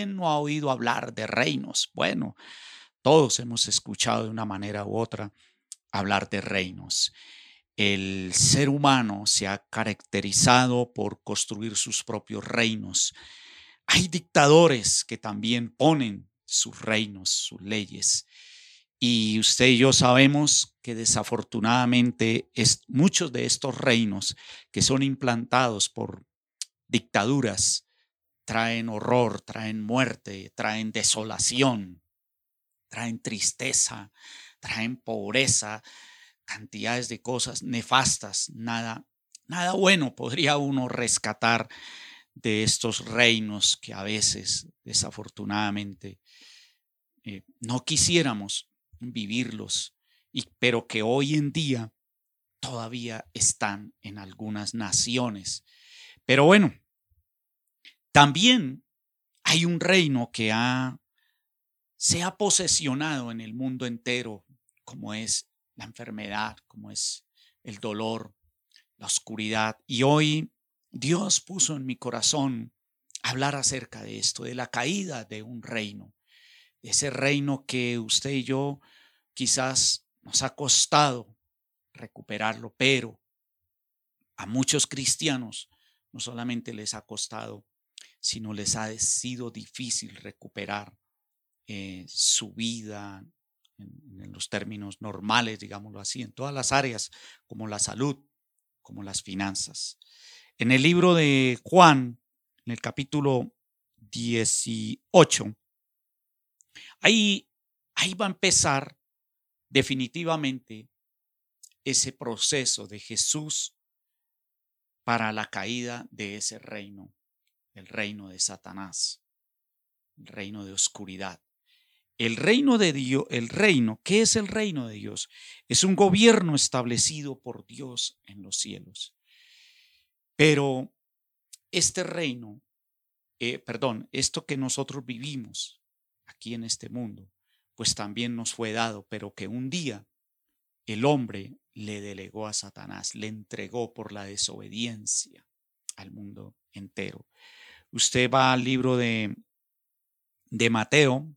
¿quién no ha oído hablar de reinos? Bueno, todos hemos escuchado de una manera u otra hablar de reinos. El ser humano se ha caracterizado por construir sus propios reinos. Hay dictadores que también ponen sus reinos, sus leyes. Y usted y yo sabemos que desafortunadamente es, muchos de estos reinos que son implantados por dictaduras traen horror, traen muerte, traen desolación, traen tristeza, traen pobreza, cantidades de cosas nefastas, nada, nada bueno podría uno rescatar de estos reinos que a veces, desafortunadamente, eh, no quisiéramos vivirlos, y, pero que hoy en día todavía están en algunas naciones. Pero bueno, también hay un reino que ha, se ha posesionado en el mundo entero, como es la enfermedad, como es el dolor, la oscuridad. Y hoy Dios puso en mi corazón hablar acerca de esto, de la caída de un reino, de ese reino que usted y yo quizás nos ha costado recuperarlo, pero a muchos cristianos no solamente les ha costado, sino les ha sido difícil recuperar eh, su vida en, en los términos normales, digámoslo así, en todas las áreas, como la salud, como las finanzas. En el libro de Juan, en el capítulo 18, ahí, ahí va a empezar definitivamente ese proceso de Jesús para la caída de ese reino, el reino de Satanás, el reino de oscuridad. El reino de Dios, el reino, ¿qué es el reino de Dios? Es un gobierno establecido por Dios en los cielos. Pero este reino, eh, perdón, esto que nosotros vivimos aquí en este mundo, pues también nos fue dado, pero que un día el hombre le delegó a Satanás, le entregó por la desobediencia al mundo entero. Usted va al libro de, de Mateo,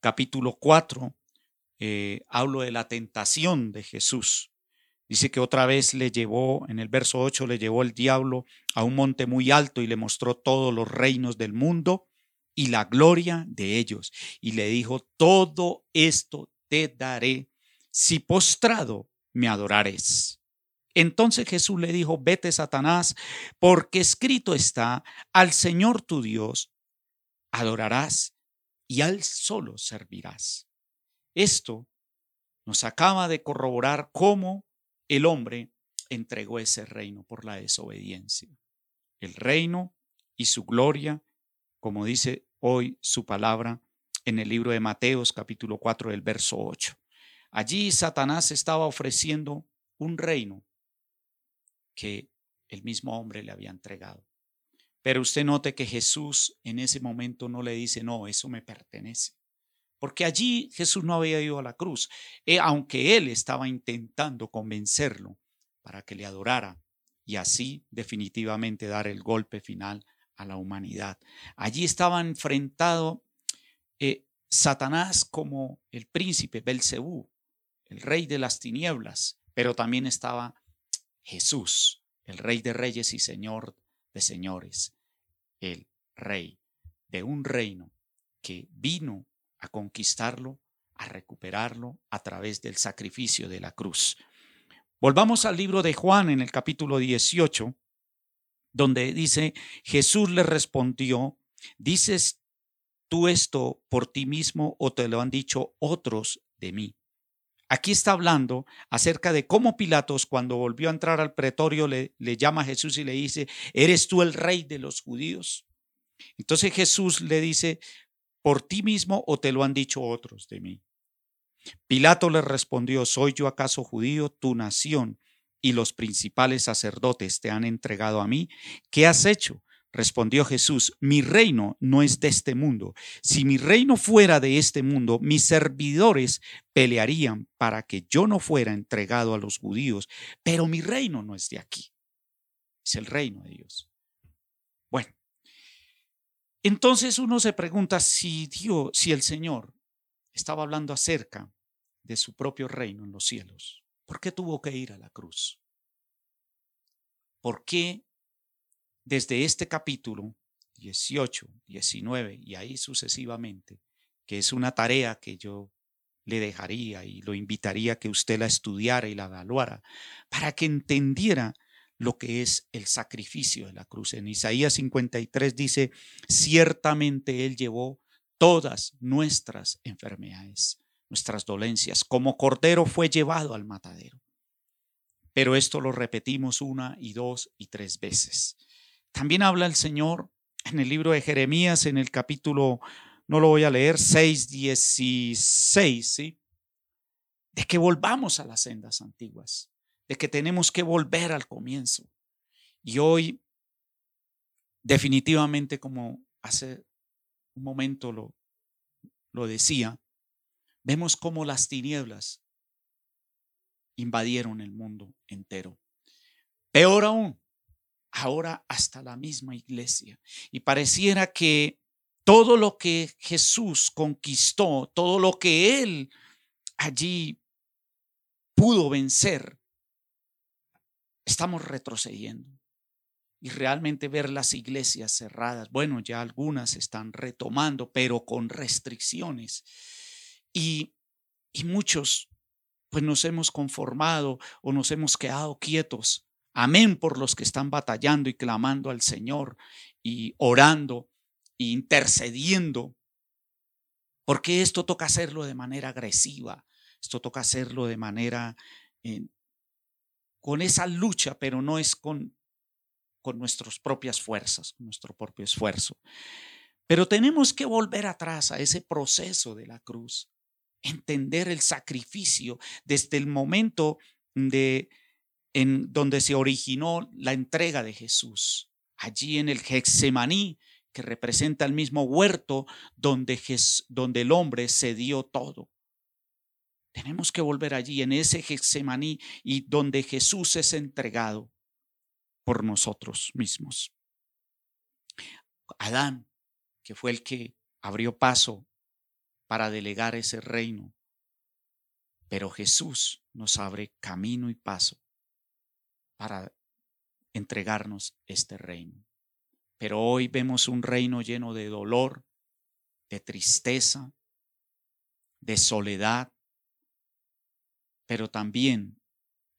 capítulo 4, eh, hablo de la tentación de Jesús. Dice que otra vez le llevó, en el verso 8, le llevó el diablo a un monte muy alto y le mostró todos los reinos del mundo y la gloria de ellos. Y le dijo, todo esto te daré si postrado me adorares. Entonces Jesús le dijo, vete Satanás, porque escrito está, al Señor tu Dios adorarás y al solo servirás. Esto nos acaba de corroborar cómo el hombre entregó ese reino por la desobediencia. El reino y su gloria, como dice hoy su palabra en el libro de Mateos capítulo 4 del verso 8. Allí Satanás estaba ofreciendo un reino que el mismo hombre le había entregado. Pero usted note que Jesús en ese momento no le dice, no, eso me pertenece porque allí Jesús no había ido a la cruz, eh, aunque él estaba intentando convencerlo para que le adorara y así definitivamente dar el golpe final a la humanidad. Allí estaba enfrentado eh, Satanás como el príncipe Belcebú, el rey de las tinieblas, pero también estaba Jesús, el rey de reyes y señor de señores, el rey de un reino que vino a conquistarlo, a recuperarlo a través del sacrificio de la cruz. Volvamos al libro de Juan en el capítulo 18, donde dice, Jesús le respondió, ¿dices tú esto por ti mismo o te lo han dicho otros de mí? Aquí está hablando acerca de cómo Pilatos cuando volvió a entrar al pretorio le, llama a Jesús y le dice, ¿eres tú el rey de los judíos? Entonces Jesús le dice, por ti mismo o te lo han dicho otros de mí? Pilato le respondió, ¿soy yo acaso judío, tu nación y los principales sacerdotes te han entregado a mí? ¿Qué has hecho? Respondió Jesús, mi reino no es de este mundo. Si mi reino fuera de este mundo, mis servidores pelearían para que yo no fuera entregado a los judíos, pero mi reino no es de aquí. Es el reino de Dios. Bueno, Entonces uno se pregunta si Dios, si el Señor estaba hablando acerca de su propio reino en los cielos, ¿por qué tuvo que ir a la cruz? ¿Por qué desde este capítulo 18, 19 y ahí sucesivamente, que es una tarea que yo le dejaría y lo invitaría a que usted la estudiara y la evaluara para que entendiera lo que es el sacrificio de la cruz. En Isaías 53 dice, ciertamente Él llevó todas nuestras enfermedades, nuestras dolencias, como cordero fue llevado al matadero. Pero esto lo repetimos una y dos y tres veces. También habla el Señor en el libro de Jeremías, en el capítulo no lo voy a leer, 6, 16, ¿sí? De que volvamos a las sendas antiguas, de que tenemos que volver al comienzo. Y hoy, definitivamente, como hace un momento lo, lo decía, vemos cómo las tinieblas invadieron el mundo entero. Peor aún, ahora hasta la misma iglesia. Y pareciera que todo lo que Jesús conquistó, todo lo que Él allí pudo vencer, estamos retrocediendo. Y realmente ver las iglesias cerradas, bueno, ya algunas están retomando, pero con restricciones. Y, y muchos, pues nos hemos conformado o nos hemos quedado quietos. Amén por los que están batallando y clamando al Señor y orando intercediendo, porque esto toca hacerlo de manera agresiva, esto toca hacerlo de manera eh, con esa lucha, pero no es con, con nuestras propias fuerzas, con nuestro propio esfuerzo. Pero tenemos que volver atrás a ese proceso de la cruz, entender el sacrificio desde el momento de en donde se originó la entrega de Jesús. Allí en el Getsemaní, que representa el mismo huerto donde, donde el hombre se dio todo. Tenemos que volver allí, en ese Getsemaní, y donde Jesús es entregado por nosotros mismos. Adán, que fue el que abrió paso para delegar ese reino, pero Jesús nos abre camino y paso para entregarnos este reino. Pero hoy vemos un reino lleno de dolor, de tristeza, de soledad. Pero también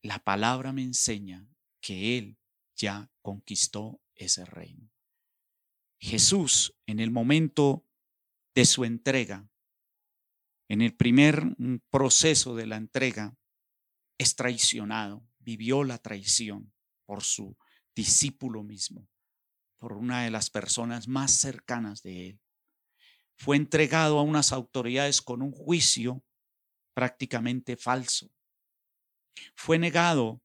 la palabra me enseña que Él ya conquistó ese reino. Jesús, en el momento de su entrega, en el primer mm, proceso de la entrega, es traicionado, vivió la traición por su discípulo mismo por una de las personas más cercanas de él. Fue entregado a unas autoridades con un juicio prácticamente falso. Fue negado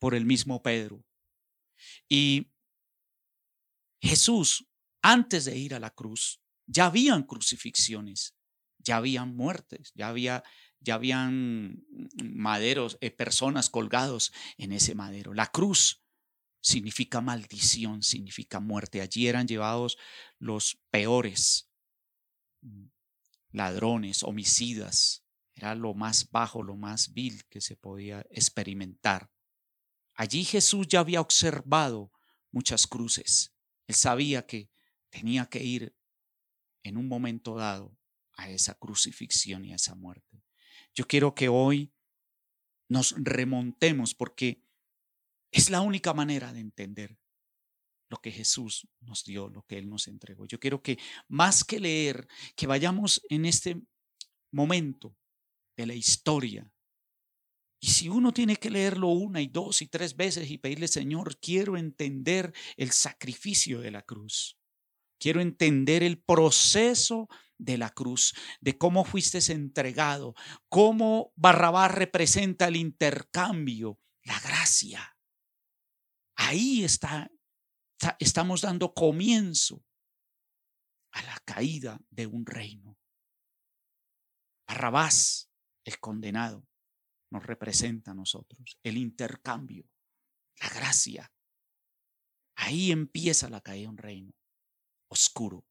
por el mismo Pedro. Y Jesús, antes de ir a la cruz, ya habían crucifixiones, ya habían muertes, ya había ya habían maderos, eh, personas colgados en ese madero. La cruz significa maldición, significa muerte. Allí eran llevados los peores mm, ladrones, homicidas. Era lo más bajo, lo más vil que se podía experimentar. Allí Jesús ya había observado muchas cruces. Él sabía que tenía que ir en un momento dado a esa crucifixión y a esa muerte. Yo quiero que hoy nos remontemos porque es la única manera de entender lo que Jesús nos dio, lo que Él nos entregó. Yo quiero que más que leer, que vayamos en este momento de la historia. Y si uno tiene que leerlo una y dos y tres veces y pedirle, Señor, quiero entender el sacrificio de la cruz. Quiero entender el proceso de la cruz, de cómo fuiste entregado, cómo Barrabás representa el intercambio, la gracia. Ahí está, estamos dando comienzo a la caída de un reino. Barrabás, el condenado, nos representa a nosotros, el intercambio, la gracia. Ahí empieza la caída de un reino oscuro,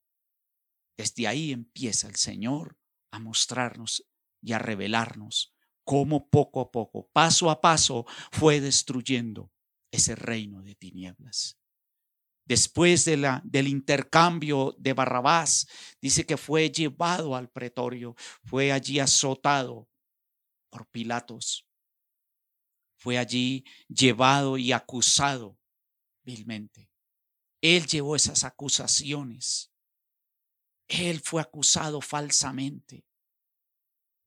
Desde ahí empieza el Señor a mostrarnos y a revelarnos cómo poco a poco, paso a paso, fue destruyendo ese reino de tinieblas. Después de la, del intercambio de Barrabás, dice que fue llevado al pretorio, fue allí azotado por Pilatos, fue allí llevado y acusado vilmente. Él llevó esas acusaciones. Él fue acusado falsamente.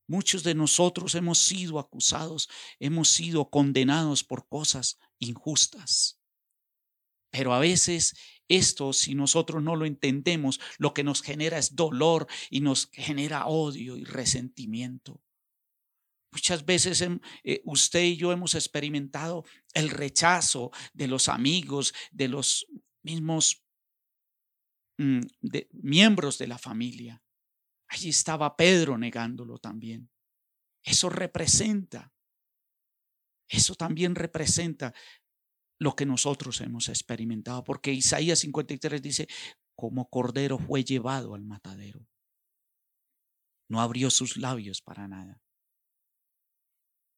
Muchos de nosotros hemos sido acusados, hemos sido condenados por cosas injustas. Pero a veces esto, si nosotros no lo entendemos, lo que nos genera es dolor y nos genera odio y resentimiento. Muchas veces eh, usted y yo hemos experimentado el rechazo de los amigos, de los mismos mm, miembros de la familia. Allí estaba Pedro negándolo también. Eso representa, eso también representa lo que nosotros hemos experimentado, porque Isaías 53 dice, como cordero fue llevado al matadero. No abrió sus labios para nada.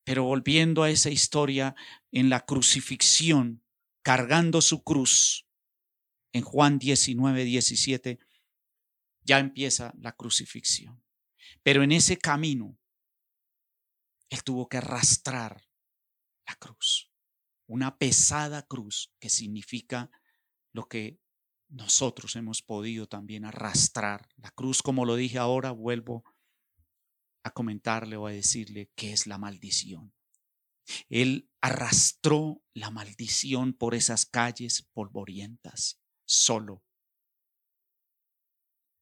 Pero volviendo a esa historia en la crucifixión, cargando su cruz, en Juan 19, 17, ya empieza la crucifixión. Pero en ese camino, Él tuvo que arrastrar la cruz, una pesada cruz que significa lo que nosotros hemos podido también arrastrar. La cruz, como lo dije ahora, vuelvo a comentarle o a decirle que es la maldición. Él arrastró la maldición por esas calles polvorientas, solo,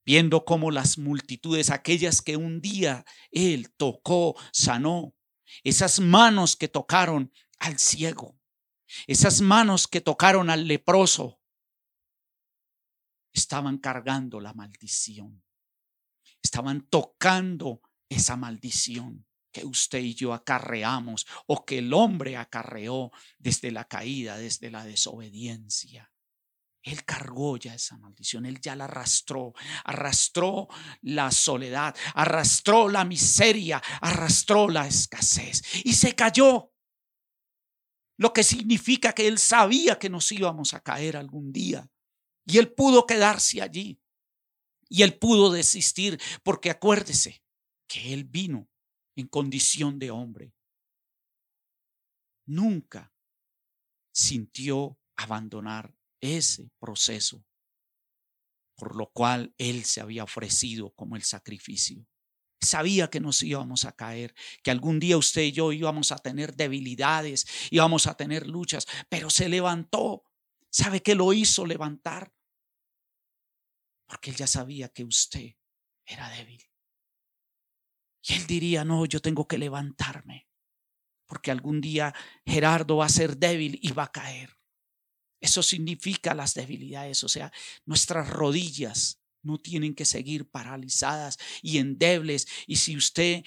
viendo cómo las multitudes, aquellas que un día Él tocó, sanó, esas manos que tocaron al ciego, esas manos que tocaron al leproso, estaban cargando la maldición, estaban tocando esa maldición que usted y yo acarreamos o que el hombre acarreó desde la caída, desde la desobediencia. Él cargó ya esa maldición, él ya la arrastró, arrastró la soledad, arrastró la miseria, arrastró la escasez y se cayó. Lo que significa que él sabía que nos íbamos a caer algún día y él pudo quedarse allí y él pudo desistir porque acuérdese, que Él vino en condición de hombre. Nunca sintió abandonar ese proceso por lo cual Él se había ofrecido como el sacrificio. Sabía que nos íbamos a caer, que algún día usted y yo íbamos a tener debilidades, íbamos a tener luchas, pero se levantó. ¿Sabe qué lo hizo levantar? Porque Él ya sabía que usted era débil. Y él diría, no, yo tengo que levantarme, porque algún día Gerardo va a ser débil y va a caer. Eso significa las debilidades, o sea, nuestras rodillas no tienen que seguir paralizadas y endebles. Y si usted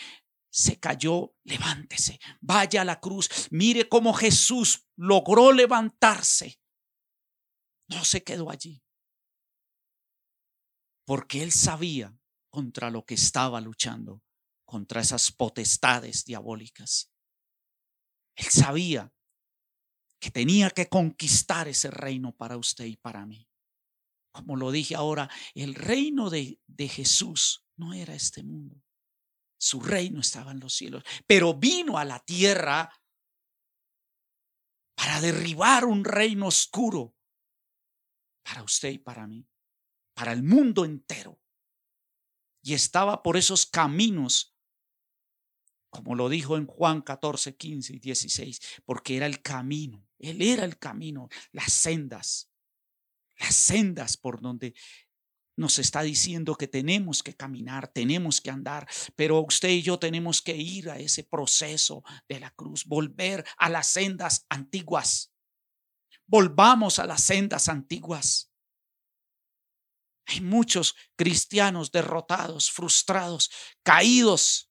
se cayó, levántese, vaya a la cruz, mire cómo Jesús logró levantarse. No se quedó allí, porque él sabía contra lo que estaba luchando contra esas potestades diabólicas. Él sabía que tenía que conquistar ese reino para usted y para mí. Como lo dije ahora, el reino de, de Jesús no era este mundo. Su reino estaba en los cielos, pero vino a la tierra para derribar un reino oscuro para usted y para mí, para el mundo entero. Y estaba por esos caminos como lo dijo en Juan 14, 15 y 16, porque era el camino, Él era el camino, las sendas, las sendas por donde nos está diciendo que tenemos que caminar, tenemos que andar, pero usted y yo tenemos que ir a ese proceso de la cruz, volver a las sendas antiguas. Volvamos a las sendas antiguas. Hay muchos cristianos derrotados, frustrados, caídos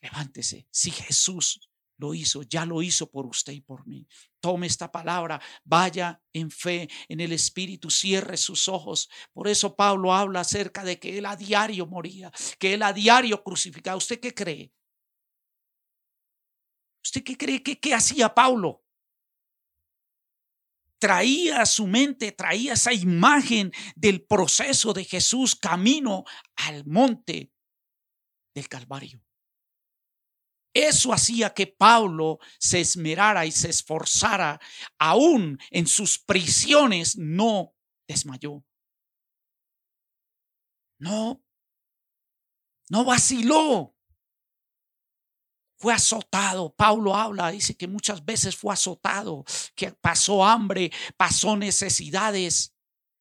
Levántese. Si Jesús lo hizo, ya lo hizo por usted y por mí. Tome esta palabra, vaya en fe, en el Espíritu, cierre sus ojos. Por eso Pablo habla acerca de que él a diario moría, que él a diario crucificaba. ¿Usted qué cree? ¿Usted qué cree qué hacía Pablo? Traía a su mente, traía esa imagen del proceso de Jesús camino al monte del Calvario. Eso hacía que Pablo se esmerara y se esforzara, aún en sus prisiones no desmayó. No, no vaciló. Fue azotado. Pablo habla, dice que muchas veces fue azotado, que pasó hambre, pasó necesidades.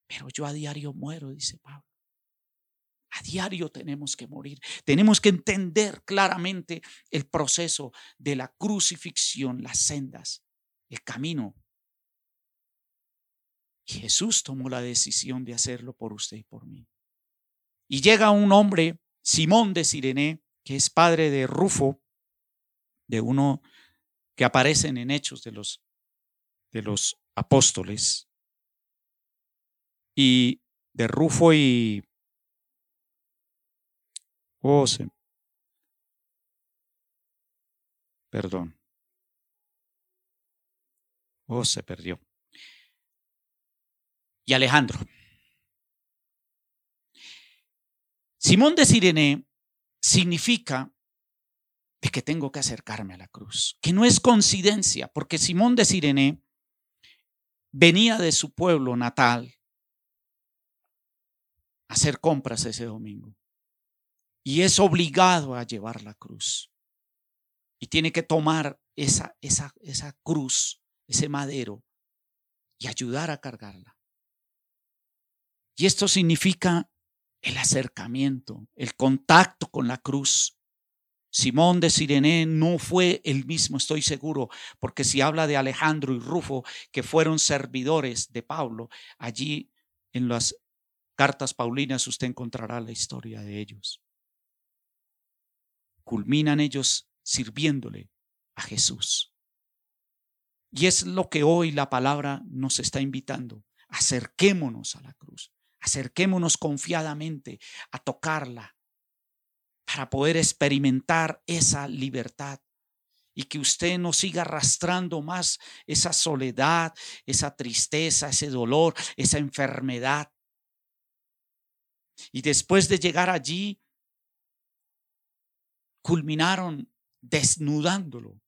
Pero yo a diario muero, dice Pablo. A diario tenemos que morir. Tenemos que entender claramente el proceso de la crucifixión, las sendas, el camino. Jesús tomó la decisión de hacerlo por usted y por mí. Y llega un hombre, Simón de Sirene, que es padre de Rufo, de uno que aparecen en Hechos de los, de los apóstoles, y de Rufo y Perdón. Oh, se perdió. Y Alejandro. Simón de Sirene significa de que tengo que acercarme a la cruz, que no es coincidencia, porque Simón de Sirene venía de su pueblo natal a hacer compras ese domingo y es obligado a llevar la cruz. Y tiene que tomar esa, esa, esa cruz, ese madero, y ayudar a cargarla. Y esto significa el acercamiento, el contacto con la cruz. Simón de Sirene no fue el mismo, estoy seguro, porque si habla de Alejandro y Rufo, que fueron servidores de Pablo, allí en las cartas paulinas usted encontrará la historia de ellos culminan ellos sirviéndole a Jesús. Y es lo que hoy la palabra nos está invitando. Acerquémonos a la cruz, acerquémonos confiadamente a tocarla para poder experimentar esa libertad y que usted no siga arrastrando más esa soledad, esa tristeza, ese dolor, esa enfermedad. Y después de llegar allí, culminaron desnudándolo.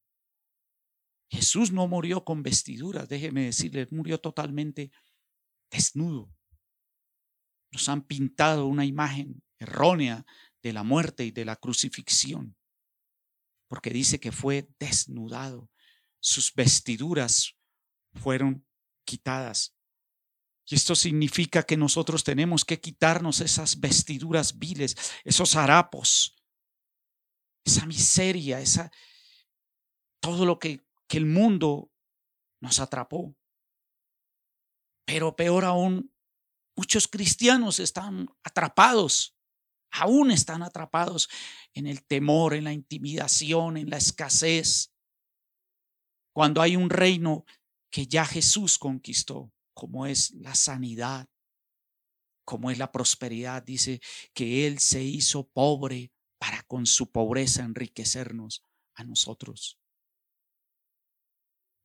Jesús no murió con vestiduras, déjeme decirle, murió totalmente desnudo. Nos han pintado una imagen errónea de la muerte y de la crucifixión, porque dice que fue desnudado, sus vestiduras fueron quitadas. Y esto significa que nosotros tenemos que quitarnos esas vestiduras viles, esos harapos, esa miseria, esa, todo lo que, que el mundo nos atrapó. Pero peor aún, muchos cristianos están atrapados, aún están atrapados en el temor, en la intimidación, en la escasez. Cuando hay un reino que ya Jesús conquistó, como es la sanidad, como es la prosperidad, dice que Él se hizo pobre para con su pobreza enriquecernos a nosotros.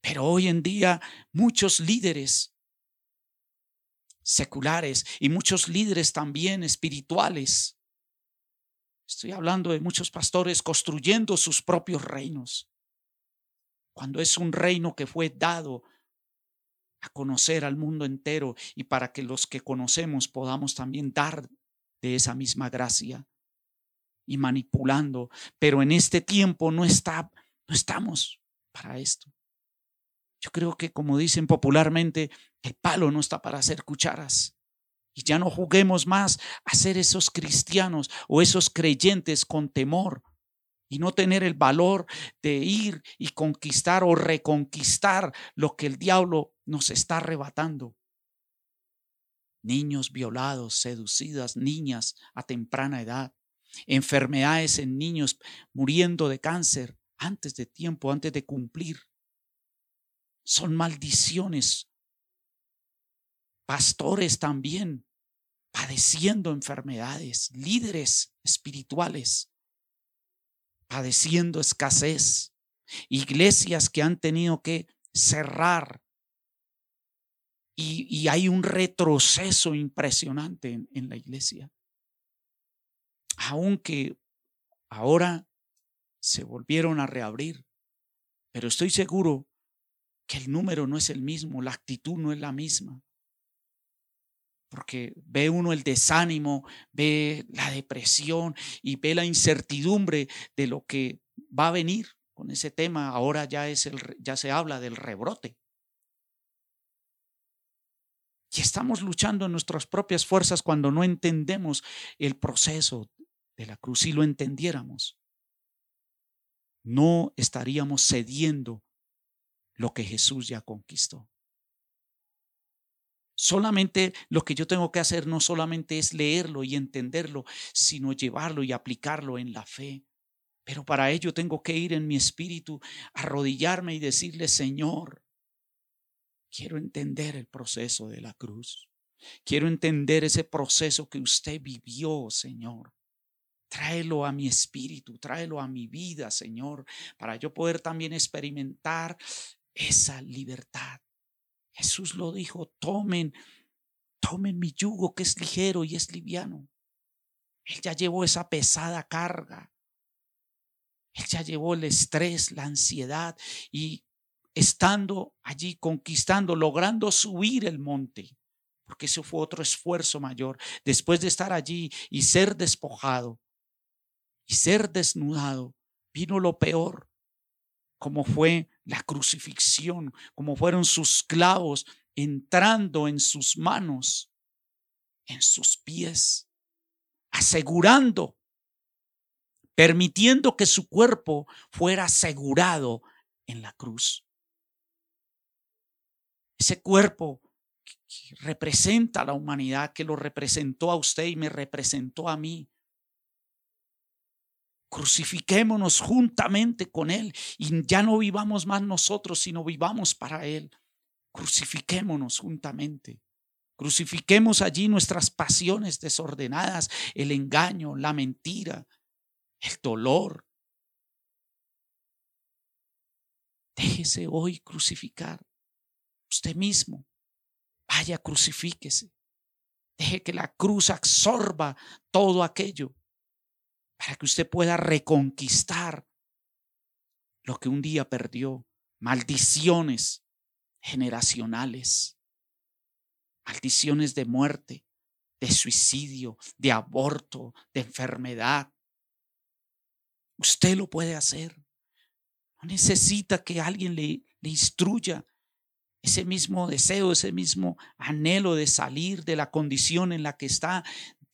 Pero hoy en día muchos líderes seculares y muchos líderes también espirituales, estoy hablando de muchos pastores construyendo sus propios reinos, cuando es un reino que fue dado a conocer al mundo entero y para que los que conocemos podamos también dar de esa misma gracia y manipulando, pero en este tiempo no está no estamos para esto. Yo creo que como dicen popularmente, el palo no está para hacer cucharas. Y ya no juguemos más a ser esos cristianos o esos creyentes con temor y no tener el valor de ir y conquistar o reconquistar lo que el diablo nos está arrebatando. Niños violados, seducidas, niñas a temprana edad enfermedades en niños muriendo de cáncer antes de tiempo, antes de cumplir. Son maldiciones. Pastores también padeciendo enfermedades, líderes espirituales padeciendo escasez, iglesias que han tenido que cerrar y, hay un retroceso impresionante en, la iglesia. Aunque ahora se volvieron a reabrir, pero estoy seguro que el número no es el mismo, la actitud no es la misma porque ve uno el desánimo, ve la depresión y ve la incertidumbre de lo que va a venir con ese tema. Ahora ya es el ya se habla del rebrote. Y estamos luchando en nuestras propias fuerzas cuando no entendemos el proceso de la cruz. Si lo entendiéramos, no estaríamos cediendo lo que Jesús ya conquistó. Solamente lo que yo tengo que hacer no solamente es leerlo y entenderlo, sino llevarlo y aplicarlo en la fe. Pero para ello tengo que ir en mi espíritu, arrodillarme y decirle, Señor, quiero entender el proceso de la cruz. Quiero entender ese proceso que usted vivió, Señor. Tráelo a mi espíritu, tráelo a mi vida, Señor, para yo poder también experimentar esa libertad Jesús lo dijo, tomen, tomen mi yugo que es ligero y es liviano. Él ya llevó esa pesada carga. Él ya llevó el estrés, la ansiedad y estando allí conquistando, logrando subir el monte, porque eso fue otro esfuerzo mayor, después de estar allí y ser despojado y ser desnudado, vino lo peor, como fue la crucifixión, como fueron sus clavos entrando en sus manos, en sus pies, asegurando, permitiendo que su cuerpo fuera asegurado en la cruz. Ese cuerpo que representa a la humanidad, que lo representó a usted y me representó a mí, crucifiquémonos juntamente con Él y ya no vivamos más nosotros, sino vivamos para Él. Crucifiquémonos juntamente. Crucifiquemos allí nuestras pasiones desordenadas, el engaño, la mentira, el dolor. Déjese hoy crucificar. Usted mismo. Vaya, crucifíquese. Deje que la cruz absorba todo aquello para que usted pueda reconquistar lo que un día perdió, maldiciones generacionales, maldiciones de muerte, de suicidio, de aborto, de enfermedad. Usted lo puede hacer. No necesita que alguien le, le instruya ese mismo deseo, ese mismo anhelo de salir de la condición en la que está,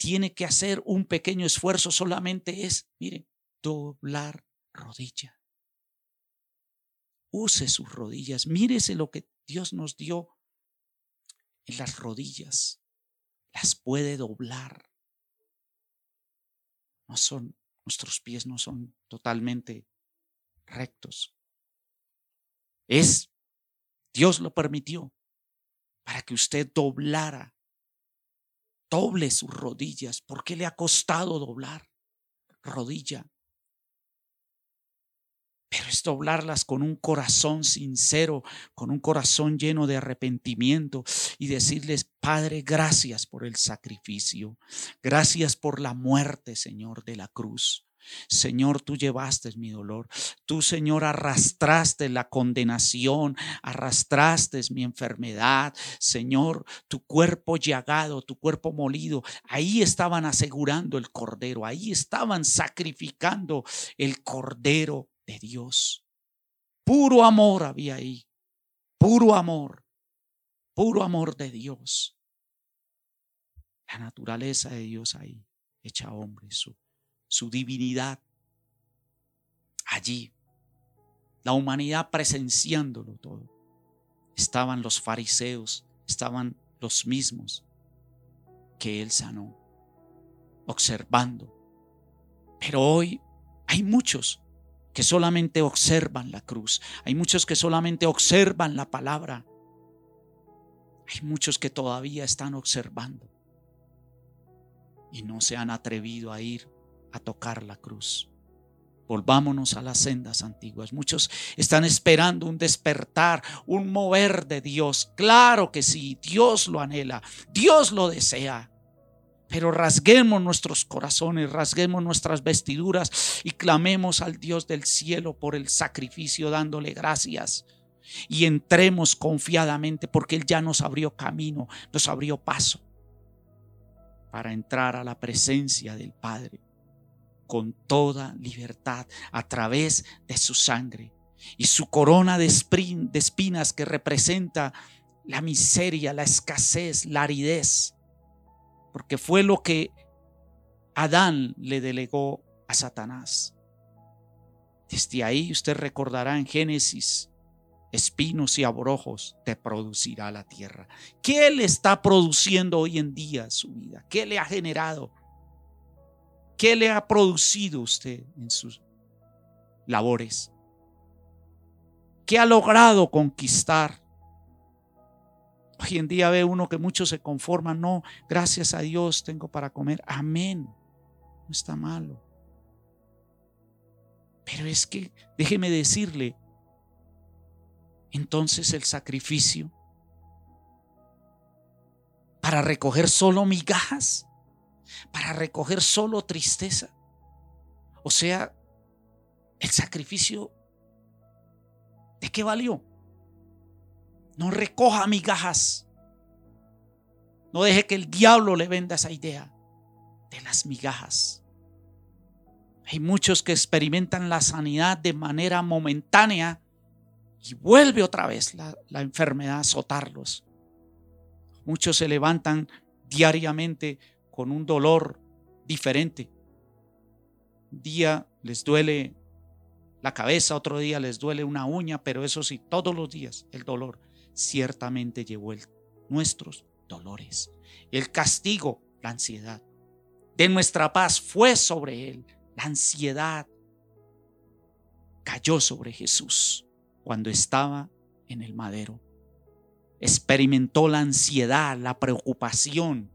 tiene que hacer un pequeño esfuerzo, solamente es, mire, doblar rodilla. Use sus rodillas, mírese lo que Dios nos dio en las rodillas. Las puede doblar. No son, nuestros pies no son totalmente rectos. Es, Dios lo permitió para que usted doblara doble sus rodillas. ¿Por qué le ha costado doblar rodilla? Pero es doblarlas con un corazón sincero, con un corazón lleno de arrepentimiento y decirles, Padre, gracias por el sacrificio, gracias por la muerte, Señor, de la cruz. Señor, tú llevaste mi dolor. Tú, Señor, arrastraste la condenación, arrastraste mi enfermedad. Señor, tu cuerpo llagado, tu cuerpo molido, ahí estaban asegurando el cordero, ahí estaban sacrificando el cordero de Dios. Puro amor había ahí, puro amor, puro amor de Dios. La naturaleza de Dios ahí, hecha hombre, su su divinidad allí. La humanidad presenciándolo todo. Estaban los fariseos, estaban los mismos que él sanó, observando. Pero hoy hay muchos que solamente observan la cruz. Hay muchos que solamente observan la palabra. Hay muchos que todavía están observando y no se han atrevido a ir a tocar la cruz. Volvámonos a las sendas antiguas. Muchos están esperando un despertar, un mover de Dios. Claro que sí, Dios lo anhela, Dios lo desea. Pero rasguemos nuestros corazones, rasguemos nuestras vestiduras y clamemos al Dios del cielo por el sacrificio dándole gracias. Y entremos confiadamente porque Él ya nos abrió camino, nos abrió paso para entrar a la presencia del Padre con toda libertad a través de su sangre. Y su corona de, espinas que representa la miseria, la escasez, la aridez, porque fue lo que Adán le delegó a Satanás. Desde ahí usted recordará en Génesis, espinos y abrojos te producirá la tierra. ¿Qué le está produciendo hoy en día su vida? ¿Qué le ha generado? ¿Qué le ha producido usted en sus labores? ¿Qué ha logrado conquistar? Hoy en día ve uno que muchos se conforman, no, gracias a Dios tengo para comer. Amén. No está malo. Pero es que, déjeme decirle, entonces el sacrificio para recoger solo migajas para recoger solo tristeza. O sea, el sacrificio, ¿de qué valió? No recoja migajas. No deje que el diablo le venda esa idea de las migajas. Hay muchos que experimentan la sanidad de manera momentánea y vuelve otra vez la, la enfermedad a azotarlos. Muchos se levantan diariamente con un dolor diferente. Un día les duele la cabeza, otro día les duele una uña, pero eso sí, todos los días el dolor ciertamente llevó nuestros dolores. El castigo, la ansiedad. De nuestra paz fue sobre él. La ansiedad cayó sobre Jesús cuando estaba en el madero. Experimentó la ansiedad, la preocupación,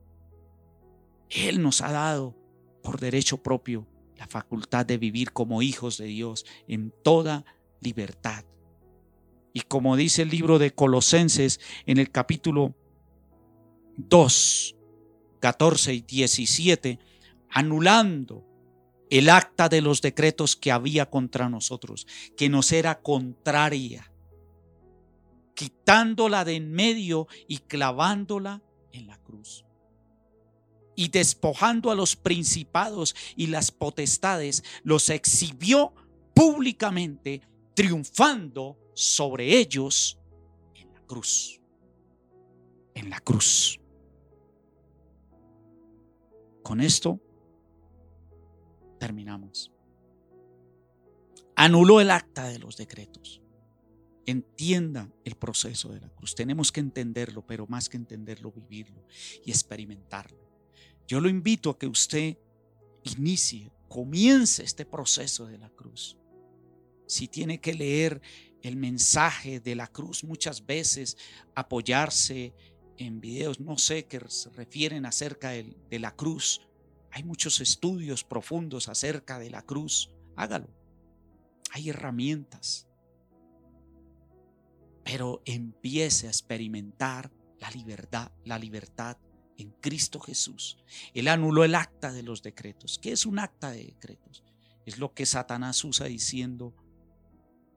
él nos ha dado por derecho propio la facultad de vivir como hijos de Dios en toda libertad. Y como dice el libro de Colosenses en el capítulo 2, 14 y 17, anulando el acta de los decretos que había contra nosotros, que nos era contraria, quitándola de en medio y clavándola en la cruz y despojando a los principados y las potestades, los exhibió públicamente, triunfando sobre ellos en la cruz. En la cruz. Con esto terminamos. Anuló el acta de los decretos. Entienda el proceso de la cruz. Tenemos que entenderlo, pero más que entenderlo, vivirlo y experimentarlo. Yo lo invito a que usted inicie, comience este proceso de la cruz. Si tiene que leer el mensaje de la cruz muchas veces, apoyarse en videos, no sé, que se refieren acerca de, de la cruz. Hay muchos estudios profundos acerca de la cruz. Hágalo. Hay herramientas. Pero empiece a experimentar la libertad, la libertad en Cristo Jesús. Él anuló el acta de los decretos. ¿Qué es un acta de decretos? Es lo que Satanás usa diciendo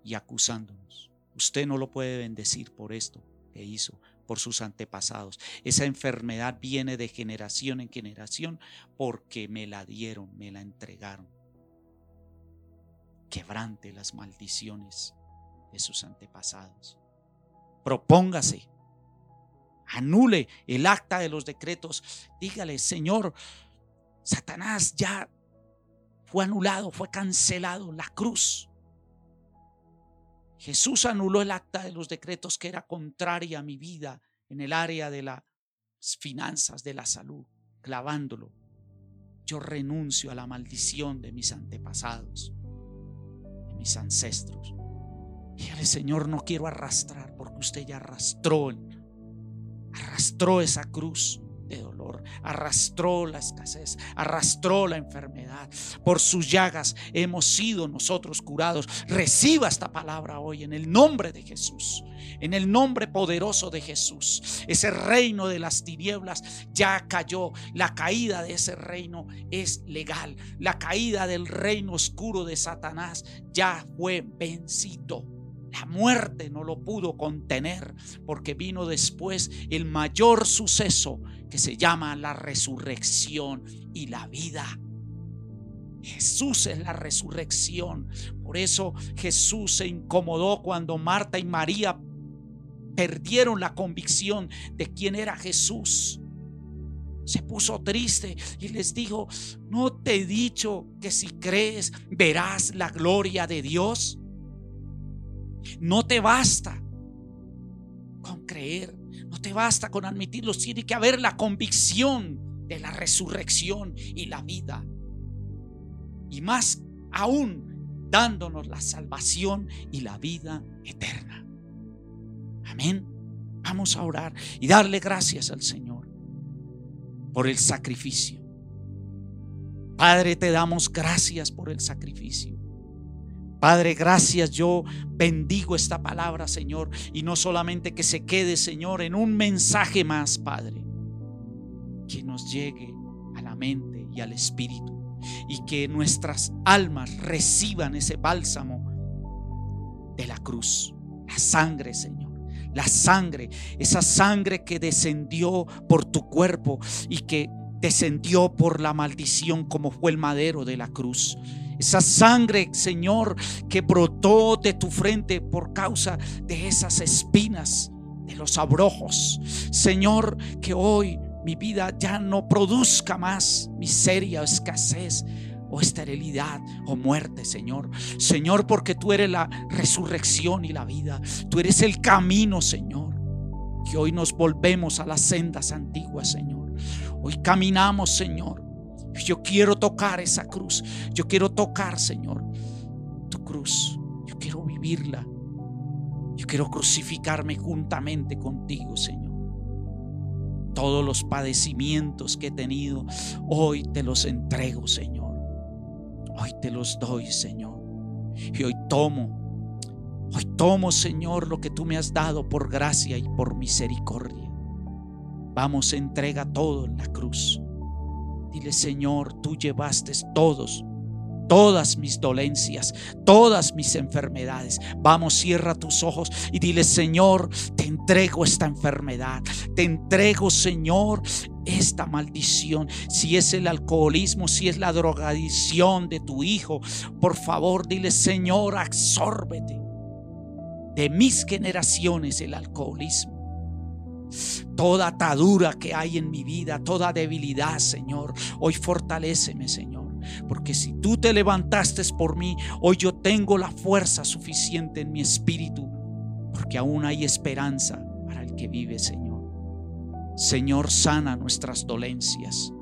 y acusándonos. Usted no lo puede bendecir por esto que hizo, por sus antepasados. Esa enfermedad viene de generación en generación porque me la dieron, me la entregaron. Quebrante las maldiciones de sus antepasados. Propóngase anule el acta de los decretos. Dígale, Señor, Satanás ya fue anulado, fue cancelado, la cruz. Jesús anuló el acta de los decretos que era contraria a mi vida en el área de las finanzas, de la salud, clavándolo. Yo renuncio a la maldición de mis antepasados. mis ancestros. Dígale, Señor, no quiero arrastrar porque usted ya arrastró, arrastró esa cruz de dolor, arrastró la escasez, arrastró la enfermedad. Por sus llagas hemos sido nosotros curados. Reciba esta palabra hoy en el nombre de Jesús, en el nombre poderoso de Jesús. Ese reino de las tinieblas ya cayó. La caída de ese reino es legal. La caída del reino oscuro de Satanás ya fue vencido. La muerte no lo pudo contener porque vino después el mayor suceso que se llama la resurrección y la vida. Jesús es la resurrección. Por eso Jesús se incomodó cuando Marta y María perdieron la convicción de quién era Jesús. Se puso triste y les dijo, ¿no te he dicho que si crees verás la gloria de Dios? No te basta con creer, no te basta con admitirlo, tiene que haber la convicción de la resurrección y la vida. Y más aún dándonos la salvación y la vida eterna. Amén. Vamos a orar y darle gracias al Señor por el sacrificio. Padre, te damos gracias por el sacrificio. Padre, gracias. Yo bendigo esta palabra, Señor. Y no solamente que se quede, Señor, en un mensaje más, Padre. Que nos llegue a la mente y al espíritu. Y que nuestras almas reciban ese bálsamo de la cruz. La sangre, Señor. La sangre, esa sangre que descendió por tu cuerpo y que descendió por la maldición como fue el madero de la cruz. Esa sangre, Señor, que brotó de tu frente por causa de esas espinas, de los abrojos. Señor, que hoy mi vida ya no produzca más miseria o escasez o esterilidad o muerte, Señor. Señor, porque tú eres la resurrección y la vida. Tú eres el camino, Señor. Que hoy nos volvemos a las sendas antiguas, Señor. Hoy caminamos, Señor yo quiero tocar esa cruz. Yo quiero tocar, Señor, tu cruz. Yo quiero vivirla. Yo quiero crucificarme juntamente contigo, Señor. Todos los padecimientos que he tenido, hoy te los entrego, Señor. Hoy te los doy, Señor. Y hoy tomo, hoy tomo, Señor, lo que tú me has dado por gracia y por misericordia. Vamos, entrega todo en la cruz. Dile, Señor, tú llevaste todos, todas mis dolencias, todas mis enfermedades. Vamos, cierra tus ojos y dile, Señor, te entrego esta enfermedad. Te entrego, Señor, esta maldición. Si es el alcoholismo, si es la drogadicción de tu hijo, por favor, dile, Señor, absórbete de mis generaciones el alcoholismo toda atadura que hay en mi vida, toda debilidad, Señor. Hoy fortaléceme, Señor. Porque si tú te levantaste por mí, hoy yo tengo la fuerza suficiente en mi espíritu. Porque aún hay esperanza para el que vive, Señor. Señor, sana nuestras dolencias.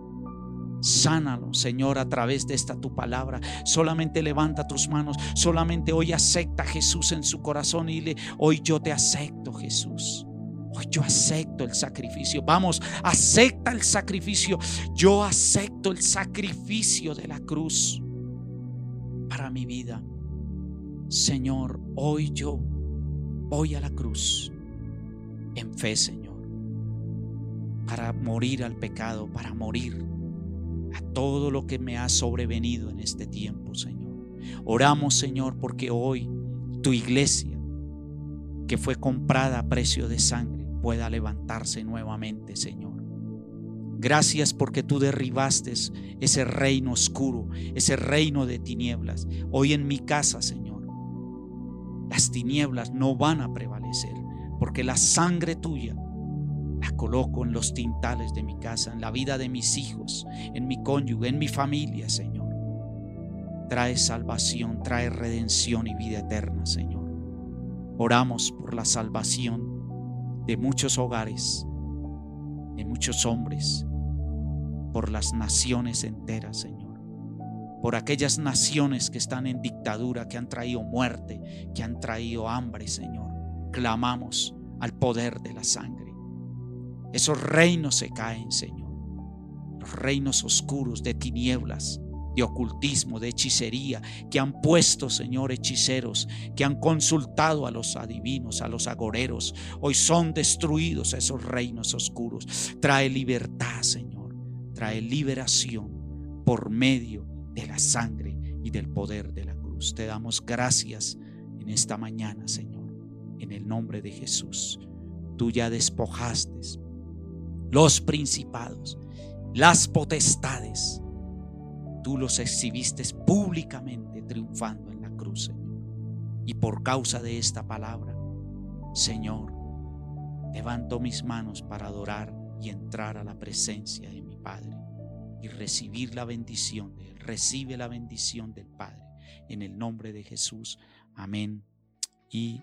Sánalo, Señor, a través de esta tu palabra. Solamente levanta tus manos. Solamente hoy acepta a Jesús en su corazón y dile, hoy yo te acepto, Jesús. Hoy yo acepto el sacrificio. Vamos, acepta el sacrificio. Yo acepto el sacrificio de la cruz para mi vida. Señor, hoy yo voy a la cruz en fe, Señor, para morir al pecado, para morir a todo lo que me ha sobrevenido en este tiempo, Señor. Oramos, Señor, porque hoy tu iglesia, que fue comprada a precio de sangre, pueda levantarse nuevamente, Señor. Gracias porque tú derribaste ese reino oscuro, ese reino de tinieblas. Hoy en mi casa, Señor, las tinieblas no van a prevalecer, porque la sangre tuya la coloco en los tintales de mi casa, en la vida de mis hijos, en mi cónyuge, en mi familia, Señor. Trae salvación, trae redención y vida eterna, Señor. Oramos por la salvación de muchos hogares, de muchos hombres, por las naciones enteras, Señor. por aquellas naciones que están en dictadura, que han traído muerte, que han traído hambre, Señor. Clamamos al poder de la sangre. Esos reinos se caen, Señor. Los reinos oscuros de tinieblas, de ocultismo, de hechicería, que han puesto, Señor, hechiceros, que han consultado a los adivinos, a los agoreros. Hoy son destruidos esos reinos oscuros. Trae libertad, Señor. Trae liberación por medio de la sangre y del poder de la cruz. Te damos gracias en esta mañana, Señor, en el nombre de Jesús. Tú ya despojaste los principados, las potestades. Tú los exhibiste públicamente triunfando en la cruz, Señor. Y por causa de esta palabra, Señor, levanto mis manos para adorar y entrar a la presencia de mi Padre y recibir la bendición de Él. Recibe la bendición del Padre. En el nombre de Jesús. Amén y